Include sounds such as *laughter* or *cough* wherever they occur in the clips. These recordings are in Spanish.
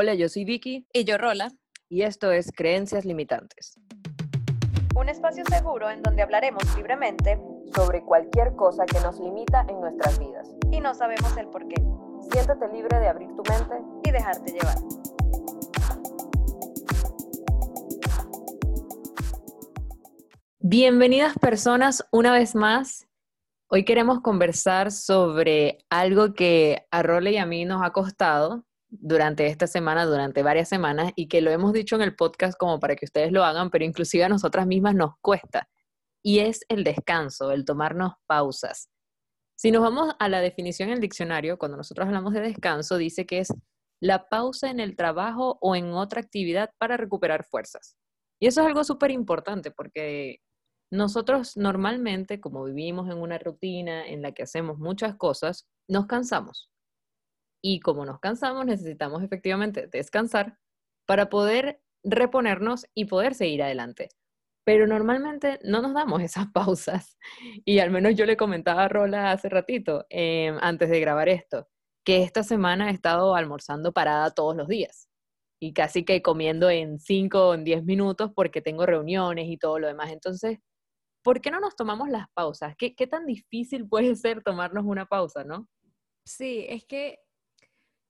Hola, yo soy Vicky Y yo, Rola. y esto es Creencias Limitantes. Un espacio seguro en donde hablaremos libremente Sobre cualquier cosa que nos limita en nuestras vidas. y no sabemos el por qué. Siéntate libre de abrir tu mente. Y dejarte llevar. Bienvenidas personas una vez más. Hoy queremos conversar sobre algo que a Role y a mí nos ha costado durante esta semana, durante varias semanas, y que lo hemos dicho en el podcast como para que ustedes lo hagan, pero inclusive a nosotras mismas nos cuesta. Y es el descanso, el tomarnos pausas. Si nos vamos a la definición en el diccionario, cuando nosotros hablamos de descanso, dice que es la pausa en el trabajo o en otra actividad para recuperar fuerzas. Y eso es algo súper importante porque nosotros normalmente, como vivimos en una rutina en la que hacemos muchas cosas, nos cansamos. Y como nos cansamos, necesitamos efectivamente descansar para poder reponernos y poder seguir adelante. Pero normalmente no nos damos *laughs* esas pausas. Y al menos yo le comentaba a Rola hace ratito, eh, antes de grabar esto, que esta semana he estado almorzando parada todos los días y casi que comiendo en 5 o en 10 minutos porque tengo reuniones y todo lo demás. Entonces, ¿por qué no nos tomamos las pausas? ¿Qué, qué tan difícil puede ser tomarnos una pausa, no? Sí, es que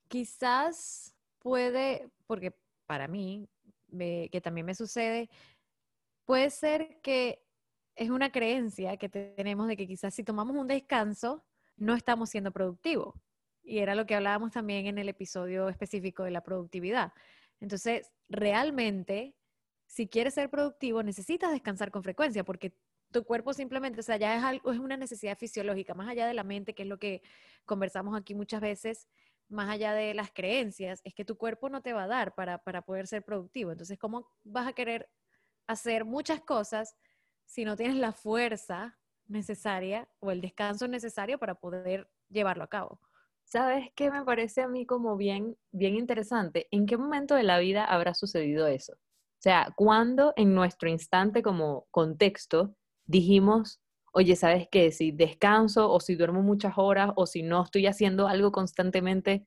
quizás puede, porque para mí, que también me sucede, puede ser que es una creencia que te- tenemos de que quizás si tomamos un descanso, no estamos siendo productivos. Y era lo que hablábamos también en el episodio específico de la productividad. Entonces, realmente, si quieres ser productivo, necesitas descansar con frecuencia, porque tu cuerpo simplemente, o sea, ya es algo, es una necesidad fisiológica, más allá de la mente, que es lo que conversamos aquí muchas veces, más allá de las creencias, es que tu cuerpo no te va a dar para, para poder ser productivo. Entonces, ¿cómo vas a querer hacer muchas cosas si no tienes la fuerza necesaria o el descanso necesario para poder llevarlo a cabo? ¿Sabes qué me parece a mí como bien, bien interesante? ¿En qué momento de la vida habrá sucedido eso? O sea, ¿cuándo en nuestro instante como contexto dijimos, oye, ¿sabes qué? Si descanso o si duermo muchas horas o si no estoy haciendo algo constantemente,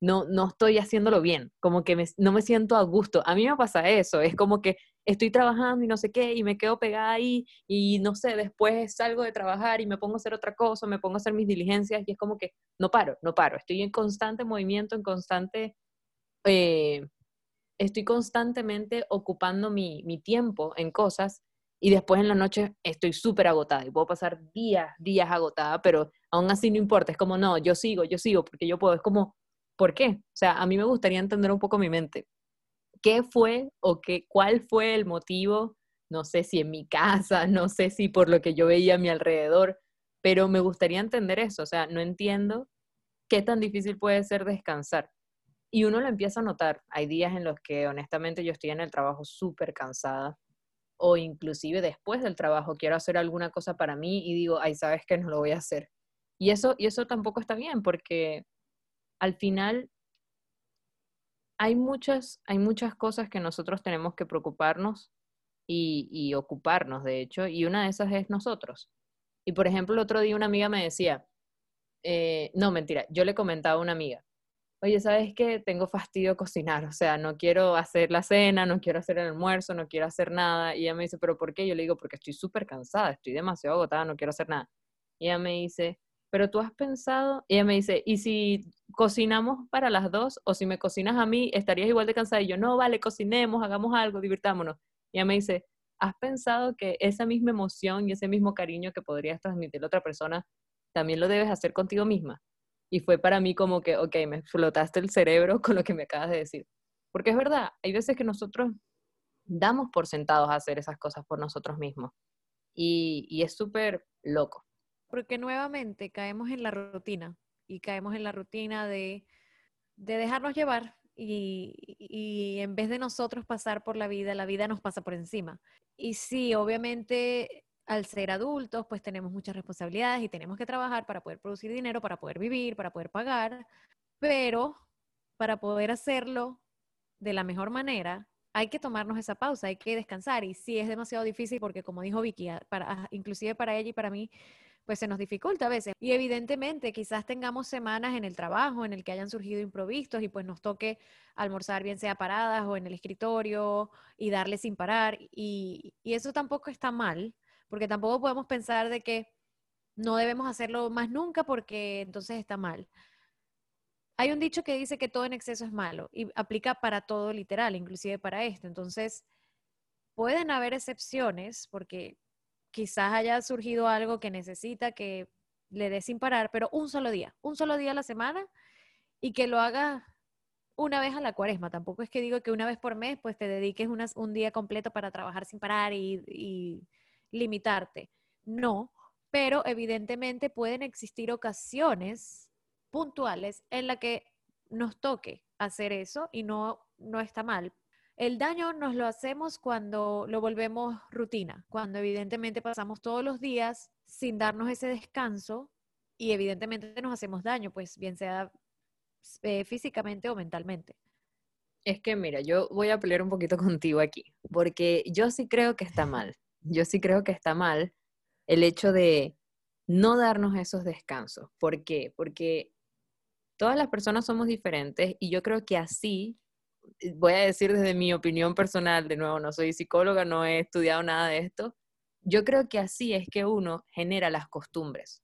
no, no estoy haciéndolo bien, como que me- no me siento a gusto. A mí me pasa eso, es como que estoy trabajando y no sé qué, y me quedo pegada ahí, y no sé, después salgo de trabajar y me pongo a hacer otra cosa, me pongo a hacer mis diligencias, y es como que no paro, no paro, estoy en constante movimiento, en constante, eh, estoy constantemente ocupando mi, mi tiempo en cosas, y después en la noche estoy súper agotada, y puedo pasar días, días agotada, pero aún así no importa, es como, no, yo sigo, yo sigo, porque yo puedo, es como, ¿por qué? O sea, a mí me gustaría entender un poco mi mente. ¿Qué fue o qué, cuál fue el motivo? No sé si en mi casa, no sé si por lo que yo veía a mi alrededor, pero me gustaría entender eso. O sea, no entiendo qué tan difícil puede ser descansar. Y uno lo empieza a notar. Hay días en los que honestamente yo estoy en el trabajo súper cansada o inclusive después del trabajo quiero hacer alguna cosa para mí y digo, ay, sabes que no lo voy a hacer. Y eso, y eso tampoco está bien porque al final hay muchas, hay muchas cosas que nosotros tenemos que preocuparnos y, ocuparnos, de hecho, y una de esas es nosotros. Y por ejemplo, el otro día una amiga me decía, eh, no, mentira, yo le comentaba a una amiga, oye, ¿sabes qué? Tengo fastidio cocinar, o sea, no quiero hacer la cena, no quiero hacer el almuerzo, no quiero hacer nada. Y ella me dice, ¿pero por qué? Yo le digo, porque estoy súper cansada, estoy demasiado agotada, no quiero hacer nada. Y ella me dice, pero tú has pensado, y ella me dice, ¿y si cocinamos para las dos? O si me cocinas a mí, ¿estarías igual de cansada? Y yo, no, vale, cocinemos, hagamos algo, divirtámonos. Y ella me dice, ¿has pensado que esa misma emoción y ese mismo cariño que podrías transmitir a otra persona, también lo debes hacer contigo misma? Y fue para mí como que, ok, me explotaste el cerebro *laughs* con lo que me acabas de decir. Porque es verdad, hay veces que nosotros damos por sentados a hacer esas cosas por nosotros mismos. Y, y es súper loco. Porque nuevamente caemos en la rutina y caemos en la rutina de, de dejarnos llevar y, y en vez de nosotros pasar por la vida, la vida nos pasa por encima. Y sí, obviamente al ser adultos, pues tenemos muchas responsabilidades y tenemos que trabajar para poder producir dinero, para poder vivir, para poder pagar, pero para poder hacerlo de la mejor manera, hay que tomarnos esa pausa, hay que descansar. Y sí, es demasiado difícil porque, como dijo Vicky, a- para, a- inclusive para ella y para mí, pues se nos dificulta a veces. Y evidentemente quizás tengamos semanas en el trabajo en el que hayan surgido improvistos y pues nos toque almorzar bien sea paradas o en el escritorio y darle sin parar. Y eso tampoco está mal, porque tampoco podemos pensar de que no debemos hacerlo más nunca porque entonces está mal. Hay un dicho que dice que todo en exceso es malo y aplica para todo literal, inclusive para esto. Entonces, pueden haber excepciones porque quizás haya surgido algo que necesita que le dé sin parar, pero un solo día, un solo día a la semana y que lo haga una vez a la cuaresma. Tampoco es que digo que una vez por mes pues te dediques un día completo para trabajar sin parar y limitarte. No, pero evidentemente pueden existir ocasiones puntuales en la que nos toque hacer eso y no, no está mal. El daño nos lo hacemos cuando lo volvemos rutina, cuando evidentemente pasamos todos los días sin darnos ese descanso y evidentemente nos hacemos daño, pues bien sea eh, físicamente o mentalmente. Es que mira, yo voy a pelear un poquito *laughs* contigo aquí, porque yo sí creo que está *laughs* mal. Yo sí creo que está mal el hecho de no darnos esos descansos. ¿Por qué? Porque todas las personas somos diferentes y yo creo que así, voy a decir desde mi opinión personal, de nuevo, no soy psicóloga, no he estudiado nada de esto, yo creo que así es que uno genera las costumbres.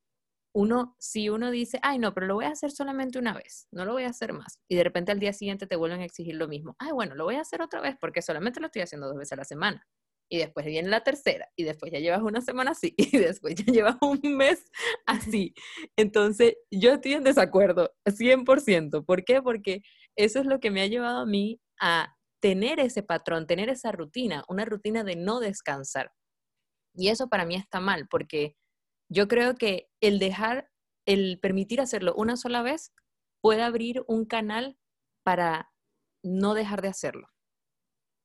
Uno, si uno dice, ay, no, pero lo voy a hacer solamente una vez, no lo voy a hacer más, y de repente al día siguiente te vuelven a exigir lo mismo, ay, bueno, lo voy a hacer otra vez porque solamente lo estoy haciendo dos veces a la semana y después viene la tercera, y después ya llevas una semana así, *laughs* y después ya llevas un mes así. Entonces, yo estoy en desacuerdo, 100%. ¿Por qué? Porque eso es lo que me ha llevado a mí a tener ese patrón, tener esa rutina, una rutina de no descansar. Y eso para mí está mal, porque yo creo que el dejar, el permitir hacerlo una sola vez, puede abrir un canal para no dejar de hacerlo.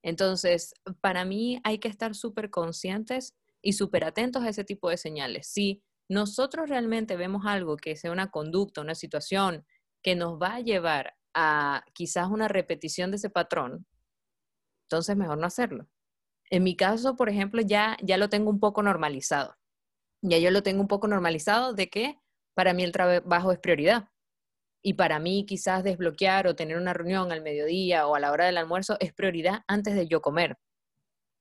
Entonces, para mí hay que estar súper conscientes y súper atentos a ese tipo de señales. Si nosotros realmente vemos algo que sea una conducta, una situación que nos va a llevar a quizás una repetición de ese patrón, entonces mejor no hacerlo. En mi caso, por ejemplo, ya, ya lo tengo un poco normalizado. Ya yo lo tengo un poco normalizado de que para mí el trabajo es prioridad. Y para mí quizás desbloquear o tener una reunión al mediodía o a la hora del almuerzo es prioridad antes de yo comer.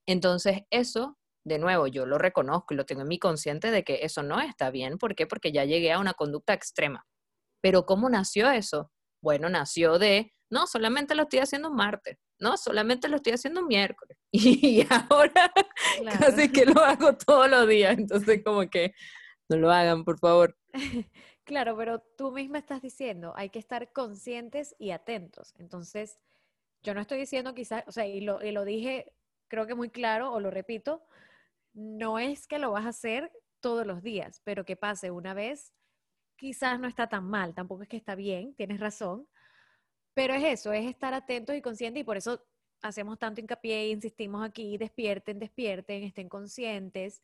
Entonces eso, de nuevo, yo lo reconozco y lo tengo en mi consciente de que eso no está bien. ¿Por qué? Porque ya llegué a una conducta extrema. Pero ¿cómo nació eso? Bueno, nació de, no, solamente lo estoy haciendo un martes, no, solamente lo estoy haciendo un miércoles. *laughs* Y ahora casi que lo hago todos los días. Entonces como que no lo hagan, por favor. *laughs* Claro, pero tú misma estás diciendo, hay que estar conscientes y atentos. Entonces, yo no estoy diciendo quizás, o sea, y lo, dije creo que muy claro, o lo repito, no es que lo vas a hacer todos los días, pero que pase una vez, quizás no está tan mal, tampoco es que está bien, tienes razón, pero es eso, es estar atentos y conscientes y por eso hacemos tanto hincapié e insistimos aquí, despierten, despierten, estén conscientes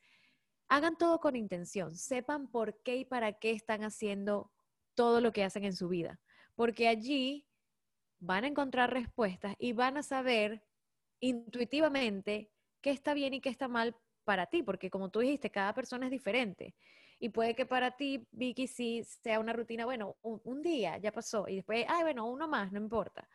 hagan todo con intención, sepan por qué y para qué están haciendo todo lo que hacen en su vida, porque allí van a encontrar respuestas y van a saber intuitivamente qué está bien y qué está mal para ti, porque como tú dijiste, cada persona es diferente. Y puede que para ti, Vicky, sí sea una rutina, bueno, un, día ya pasó y después, ay, bueno, uno más, no importa.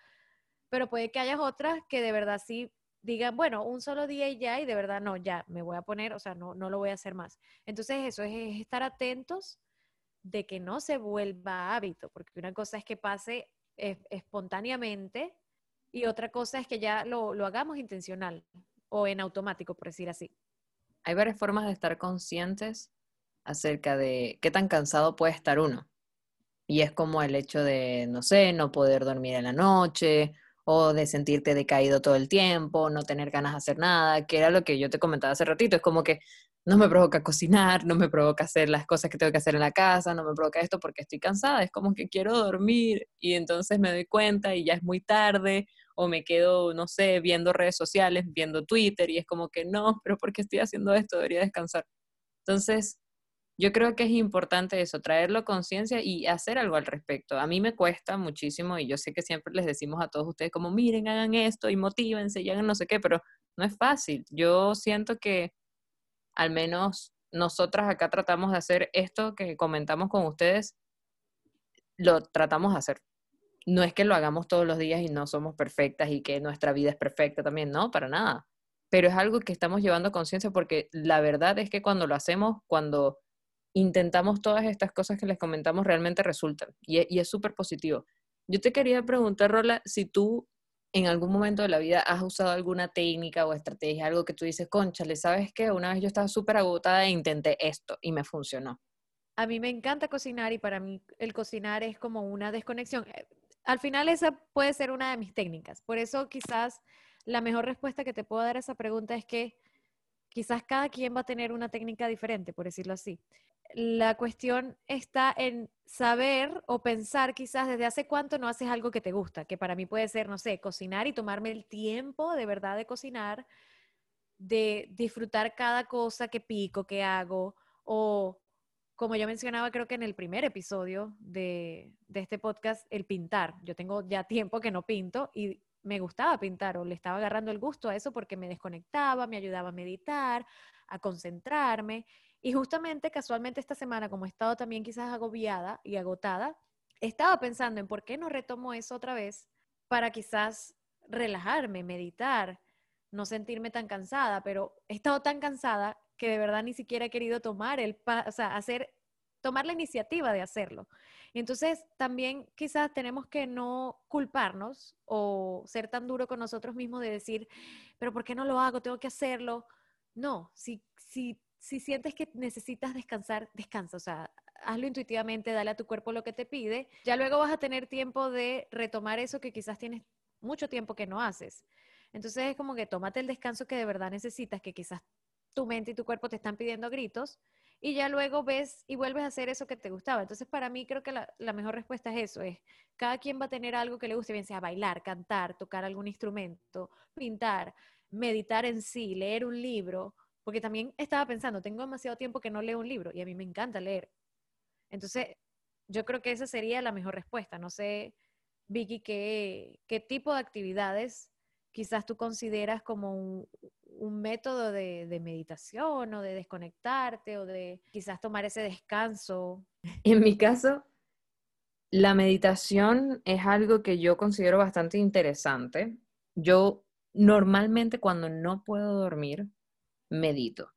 Pero puede que haya otras que de verdad sí digan, bueno, un solo día y ya, y de verdad no, ya, me voy a poner, o sea, no, no lo voy a hacer más. Entonces eso es, estar atentos de que no se vuelva hábito, porque una cosa es que pase espontáneamente y otra cosa es que ya lo, lo hagamos intencional o en automático, por decir así. Hay varias formas de estar conscientes acerca de qué tan cansado puede estar uno. Y es como el hecho de, no sé, no poder dormir en la noche o de sentirte decaído todo el tiempo, no tener ganas de hacer nada, que era lo que yo te comentaba hace ratito, es como que no me provoca cocinar, no me provoca hacer las cosas que tengo que hacer en la casa, no me provoca esto porque estoy cansada, es como que quiero dormir y entonces me doy cuenta y ya es muy tarde o me quedo, no sé, viendo redes sociales, viendo Twitter y es como que no, pero porque estoy haciendo esto, debería descansar. Entonces, yo creo que es importante eso, traerlo a conciencia y hacer algo al respecto. A mí me cuesta muchísimo y yo sé que siempre les decimos a todos ustedes como, miren, hagan esto y motívense y hagan no sé qué, pero no es fácil. Yo siento que al menos nosotras acá tratamos de hacer esto que comentamos con ustedes, lo tratamos de hacer. No es que lo hagamos todos los días y no somos perfectas y que nuestra vida es perfecta también, no, para nada. Pero es algo que estamos llevando conciencia porque la verdad es que cuando lo hacemos, cuando intentamos todas estas cosas que les comentamos, realmente resultan y, es súper positivo. Yo te quería preguntar, Rola, si tú en algún momento de la vida has usado alguna técnica o estrategia, algo que tú dices, conchale, ¿sabes qué? Una vez yo estaba súper agotada e intenté esto y me funcionó. A mí me encanta cocinar y para mí el cocinar es como una desconexión. Eh, al final esa puede ser una de mis técnicas. Por eso quizás la mejor respuesta que te puedo dar a esa pregunta es que quizás cada quien va a tener una técnica diferente, por decirlo así la cuestión está en saber o pensar quizás desde hace cuánto no haces algo que te gusta, que para mí puede ser, no sé, cocinar y tomarme el tiempo de verdad de cocinar, de disfrutar cada cosa que pico, que hago, o como yo mencionaba creo que en el primer episodio de, de este podcast, el pintar. Yo tengo ya tiempo que no pinto y me gustaba pintar o le estaba agarrando el gusto a eso porque me desconectaba, me ayudaba a meditar, a concentrarme y justamente, casualmente esta semana, como he estado también quizás agobiada y agotada, estaba pensando en por qué no retomo eso otra vez para quizás relajarme, meditar, no sentirme tan cansada, pero he estado tan cansada que de verdad ni siquiera he querido tomar el, o sea, hacer, tomar la iniciativa de hacerlo. Entonces, también quizás tenemos que no culparnos o ser tan duro con nosotros mismos de decir, pero ¿por qué no lo hago? Tengo que hacerlo. No, si, si si sientes que necesitas descansar, descansa, o sea, hazlo intuitivamente, dale a tu cuerpo lo que te pide, ya luego vas a tener tiempo de retomar eso que quizás tienes mucho tiempo que no haces. Entonces es como que tómate el descanso que de verdad necesitas, que quizás tu mente y tu cuerpo te están pidiendo gritos, y ya luego ves y vuelves a hacer eso que te gustaba. Entonces, para mí creo que la, mejor respuesta es eso, es cada quien va a tener algo que le guste, bien sea bailar, cantar, tocar algún instrumento, pintar, meditar en sí, leer un libro, porque también estaba pensando, tengo demasiado tiempo que no leo un libro y a mí me encanta leer. Entonces, yo creo que esa sería la mejor respuesta. No sé, Vicky, qué, qué tipo de actividades quizás tú consideras como un, un método de, de, meditación o de desconectarte o de quizás tomar ese descanso. *laughs* En mi caso, la meditación es algo que yo considero bastante interesante. Yo normalmente cuando no puedo dormir, medito.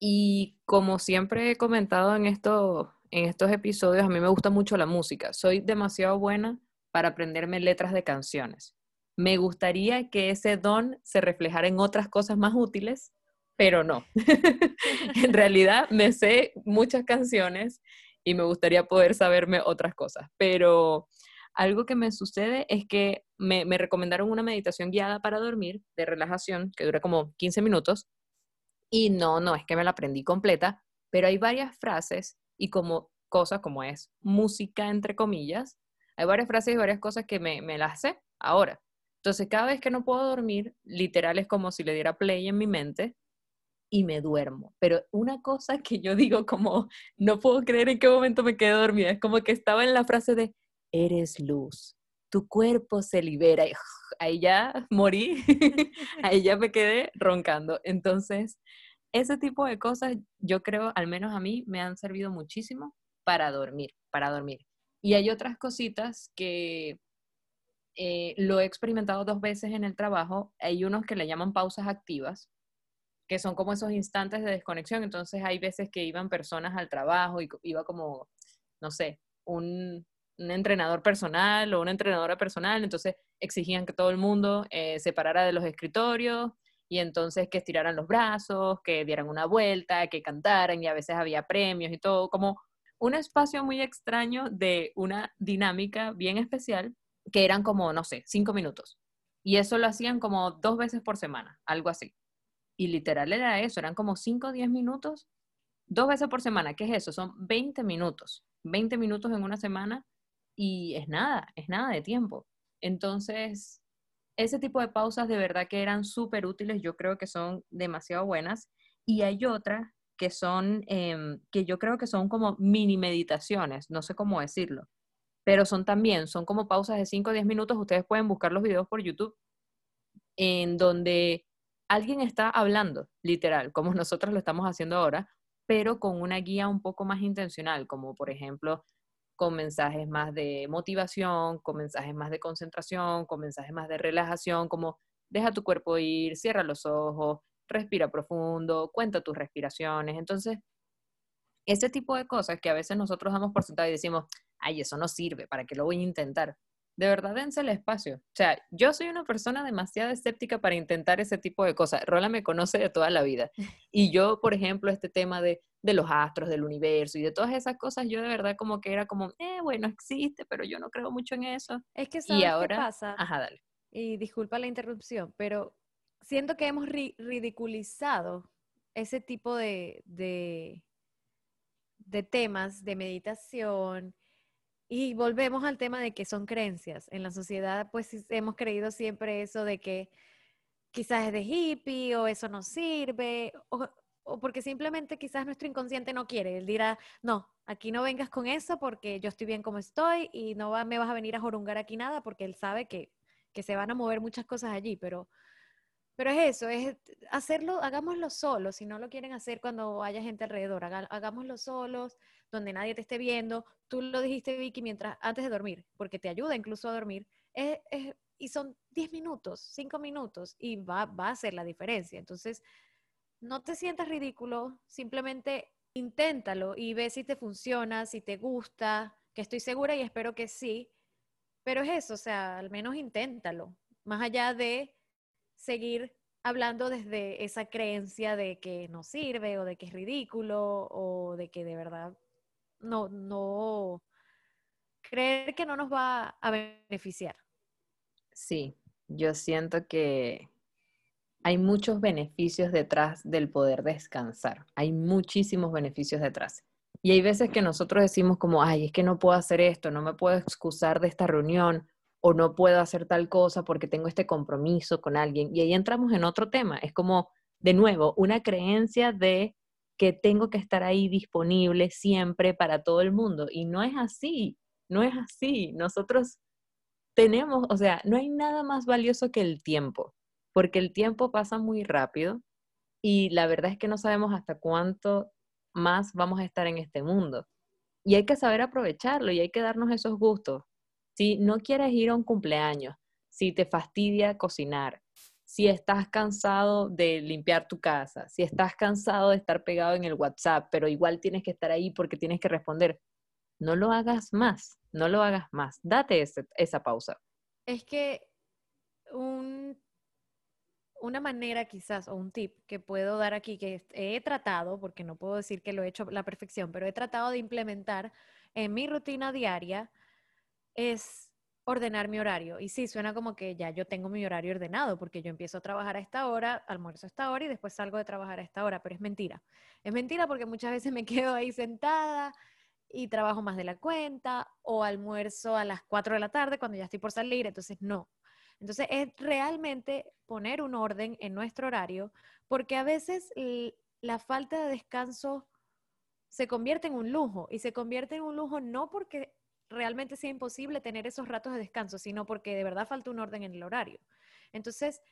Y como siempre he comentado en, esto, en estos episodios, a mí me gusta mucho la música. Soy demasiado buena para aprenderme letras de canciones. Me gustaría que ese don se reflejara en otras cosas más útiles, pero no. *laughs* en realidad me sé muchas canciones y me gustaría poder saberme otras cosas, pero algo que me sucede es que me, me recomendaron una meditación guiada para dormir de relajación que dura como 15 minutos y no, no es que me la aprendí completa, pero hay varias frases y como cosas como es música entre comillas, hay varias frases y varias cosas que me, me las sé ahora. Entonces, cada vez que no puedo dormir, literal es como si le diera play en mi mente y me duermo. Pero una cosa que yo digo como, no puedo creer en qué momento me quedé dormida, es como que estaba en la frase de, eres luz, tu cuerpo se libera y *laughs* ahí ya morí, *laughs* ahí ya me quedé roncando. Entonces, ese tipo de cosas, yo creo, al menos a mí, me han servido muchísimo para dormir, para dormir. Y hay otras cositas que eh, lo he experimentado dos veces en el trabajo. Hay unos que le llaman pausas activas, que son como esos instantes de desconexión. Entonces hay veces que iban personas al trabajo y iba como, no sé, un, entrenador personal o una entrenadora personal. Entonces exigían que todo el mundo eh, se parara de los escritorios y entonces que estiraran los brazos, que dieran una vuelta, que cantaran y a veces había premios y todo, como un espacio muy extraño de una dinámica bien especial que eran como, no sé, cinco minutos. Y eso lo hacían como dos veces por semana, algo así. Y literal era eso, eran como cinco o diez minutos, dos veces por semana. ¿Qué es eso? Son 20 minutos. 20 minutos en una semana y es nada, es nada de tiempo. Entonces, ese tipo de pausas de verdad que eran súper útiles, yo creo que son demasiado buenas. Y hay otras que son, em, que yo creo que son como mini meditaciones, no sé cómo decirlo, pero son también, son como pausas de 5 o 10 minutos, ustedes pueden buscar los videos por YouTube, en donde alguien está hablando, literal, como *laughs* nosotros lo estamos haciendo ahora, pero con una guía un poco más intencional, como por ejemplo con mensajes más de motivación, con mensajes más de concentración, con mensajes más de relajación, como deja tu cuerpo ir, cierra los ojos, respira profundo, cuenta tus respiraciones. Entonces, ese tipo de cosas que a veces nosotros damos por sentado y decimos, ay, eso no sirve, ¿para qué lo voy a intentar? De verdad, dense el espacio. O sea, yo soy una persona demasiado escéptica para intentar ese tipo de cosas. Rola me conoce de toda la vida. *laughs* Y yo, por ejemplo, este tema de, de los astros, del universo y de todas esas cosas, yo de verdad como que era como, eh, bueno, existe, pero yo no creo mucho en eso. Es que ¿sabes y ahora, qué pasa? ajá, dale. Y disculpa la interrupción, pero siento que hemos ri- ridiculizado ese tipo de, de, de temas de meditación y volvemos al tema de que son creencias. En la sociedad, pues hemos creído siempre eso de que quizás es de hippie o eso no sirve, o, o porque simplemente quizás nuestro inconsciente no quiere. Él dirá, no, aquí no vengas con eso porque yo estoy bien como estoy y no va- me vas a venir a jorungar aquí nada porque él sabe que, que se van a mover muchas cosas allí, pero, pero es eso, es hacerlo, hagámoslo solos, si no lo quieren hacer cuando haya gente alrededor, hagámoslo solos, donde nadie te esté viendo. Tú lo dijiste, Vicky, mientras, antes de dormir, porque te ayuda incluso a dormir. Es- y son 10 minutos, 5 minutos, y va, va a hacer la diferencia. Entonces, no te sientas ridículo, simplemente inténtalo y ve si te funciona, si te gusta, que estoy segura y espero que sí. Pero es eso, o sea, al menos inténtalo, más allá de seguir hablando desde esa creencia de que no sirve o de que es ridículo o de que de verdad no, no, creer que no nos va a beneficiar. Sí, yo siento que hay muchos beneficios detrás del poder descansar. Hay muchísimos beneficios detrás. Y hay veces que nosotros decimos como, ay, es que no puedo hacer esto, no me puedo excusar de esta reunión o no puedo hacer tal cosa porque tengo este compromiso con alguien. Y ahí entramos en otro tema. Es como, de nuevo, una creencia de que tengo que estar ahí disponible siempre para todo el mundo. Y no es así, no es así. Nosotros tenemos, o sea, no hay nada más valioso que el tiempo, porque el tiempo pasa muy rápido y la verdad es que no sabemos hasta cuánto más vamos a estar en este mundo. Y hay que saber aprovecharlo y hay que darnos esos gustos. Si no quieres ir a un cumpleaños, si te fastidia cocinar, si estás cansado de limpiar tu casa, si estás cansado de estar pegado en el WhatsApp, pero igual tienes que estar ahí porque tienes que responder, no lo hagas más, no lo hagas más. Date esa pausa. Es que un, una manera quizás o un tip que puedo dar aquí que he tratado, porque no puedo decir que lo he hecho a la perfección, pero he tratado de implementar en mi rutina diaria es ordenar mi horario. Y sí, suena como que ya yo tengo mi horario ordenado, porque yo empiezo a trabajar a esta hora, almuerzo a esta hora y después salgo de trabajar a esta hora, pero es mentira. Es mentira porque muchas veces me *laughs* quedo ahí sentada y trabajo más de la cuenta o almuerzo a las 4 de la tarde cuando ya estoy por salir, entonces no. Entonces es realmente poner un orden en nuestro horario, porque a veces la falta de descanso se convierte en un lujo y se convierte en un lujo no porque realmente sea imposible tener esos ratos de descanso, sino porque de verdad falta un orden en el horario. Entonces,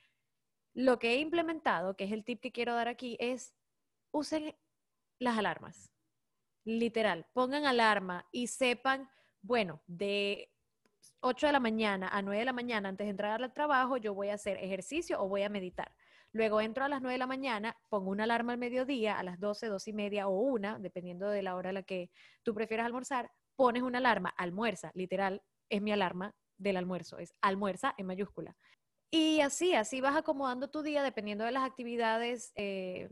lo que he implementado, que es el tip que quiero dar aquí, es usen las alarmas. Literal, pongan alarma y sepan, bueno, de 8 de la mañana a 9 de la mañana antes de entrar al trabajo, yo voy a hacer ejercicio o voy a meditar. Luego entro a las 9 de la mañana, pongo una alarma al mediodía, a las 12, 12 y media o una, dependiendo de la hora a la que tú prefieras almorzar, pones una alarma, almuerza, literal, es mi alarma del almuerzo, es almuerza en mayúscula. Y así, así vas acomodando tu día dependiendo de las actividades eh,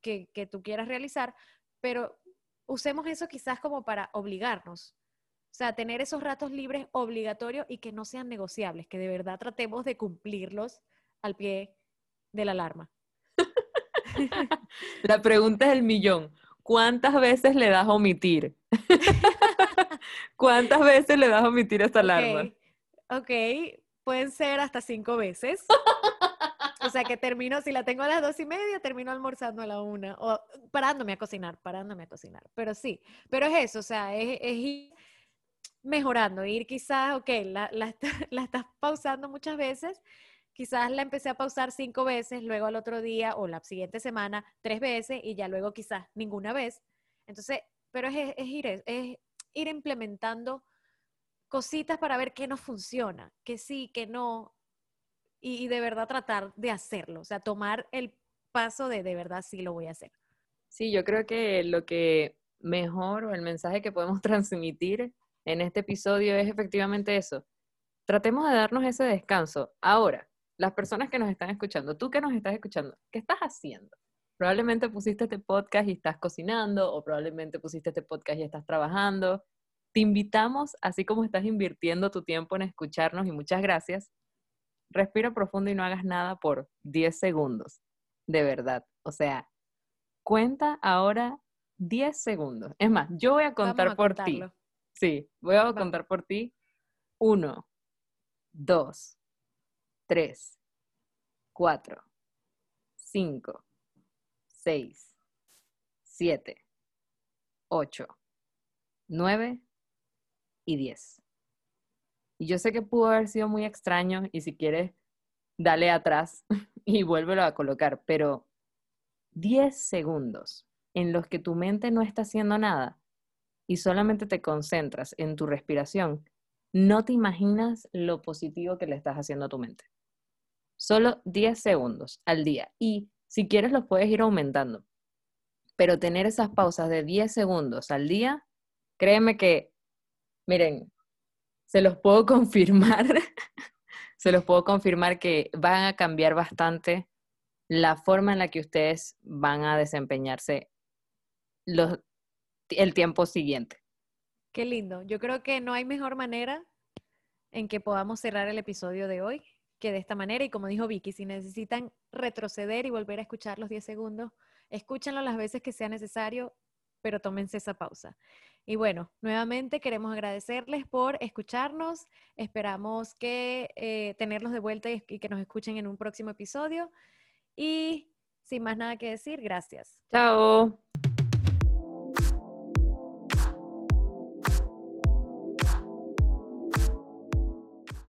que, que tú quieras realizar, pero usemos eso quizás como para obligarnos. O sea, tener esos ratos libres obligatorios y que no sean negociables, que de verdad tratemos de cumplirlos al pie de la alarma. *laughs* La pregunta es el millón. ¿Cuántas veces le das a omitir? *laughs* ¿Cuántas veces le das a omitir esta alarma? Ok, ok, pueden ser hasta cinco veces. O sea que termino, si la tengo a las dos y media, termino almorzando a la una o parándome a cocinar, parándome a cocinar. Pero sí, pero es eso, o sea, es, es ir mejorando, ir quizás, ok, la, la, *laughs* la estás pausando muchas veces quizás la empecé a pausar cinco veces, luego al otro día o la siguiente semana tres veces y ya luego quizás ninguna vez. Entonces, pero es, ir, es ir implementando cositas para ver qué no funciona, que sí, que no, y, de verdad tratar de hacerlo, o sea, tomar el paso de de verdad sí lo voy a hacer. Sí, yo creo que lo que mejor o el mensaje que podemos *laughs* transmitir en este episodio es efectivamente eso. Tratemos de darnos ese descanso. Ahora, las personas que nos están escuchando, tú que nos estás escuchando, ¿qué estás haciendo? Probablemente pusiste este podcast y estás cocinando o probablemente pusiste este podcast y estás trabajando. Te invitamos, así como estás invirtiendo tu tiempo en escucharnos y muchas gracias, respira profundo y no hagas nada por 10 segundos, de verdad. O sea, cuenta ahora 10 segundos. Es más, yo voy a contar por ti. Sí, voy a contar por ti. Uno, dos, tres, cuatro, cinco, seis, siete, ocho, nueve y diez. Y yo sé que pudo haber sido muy extraño y si quieres, dale atrás *laughs* y vuélvelo a colocar, pero 10 segundos en los que tu mente no está haciendo nada y solamente te concentras en tu respiración, no te imaginas lo positivo que le estás haciendo a tu mente. Solo 10 segundos al día y si quieres los puedes ir aumentando. Pero tener esas pausas de 10 segundos al día, créeme que, miren, se los puedo *laughs* confirmar, se los puedo confirmar que van a cambiar bastante la forma en la que ustedes van a desempeñarse los, el tiempo siguiente. Qué lindo. Yo creo que no hay mejor manera en que podamos cerrar el episodio de hoy que de esta manera. Y como dijo Vicky, si necesitan retroceder y volver a escuchar los 10 segundos, escúchenlo las veces que sea necesario, pero tómense esa pausa. Y bueno, nuevamente queremos agradecerles por escucharnos. Esperamos que eh, tenerlos de vuelta y, y que nos escuchen en un próximo episodio. Y sin más nada que decir, gracias. Chao.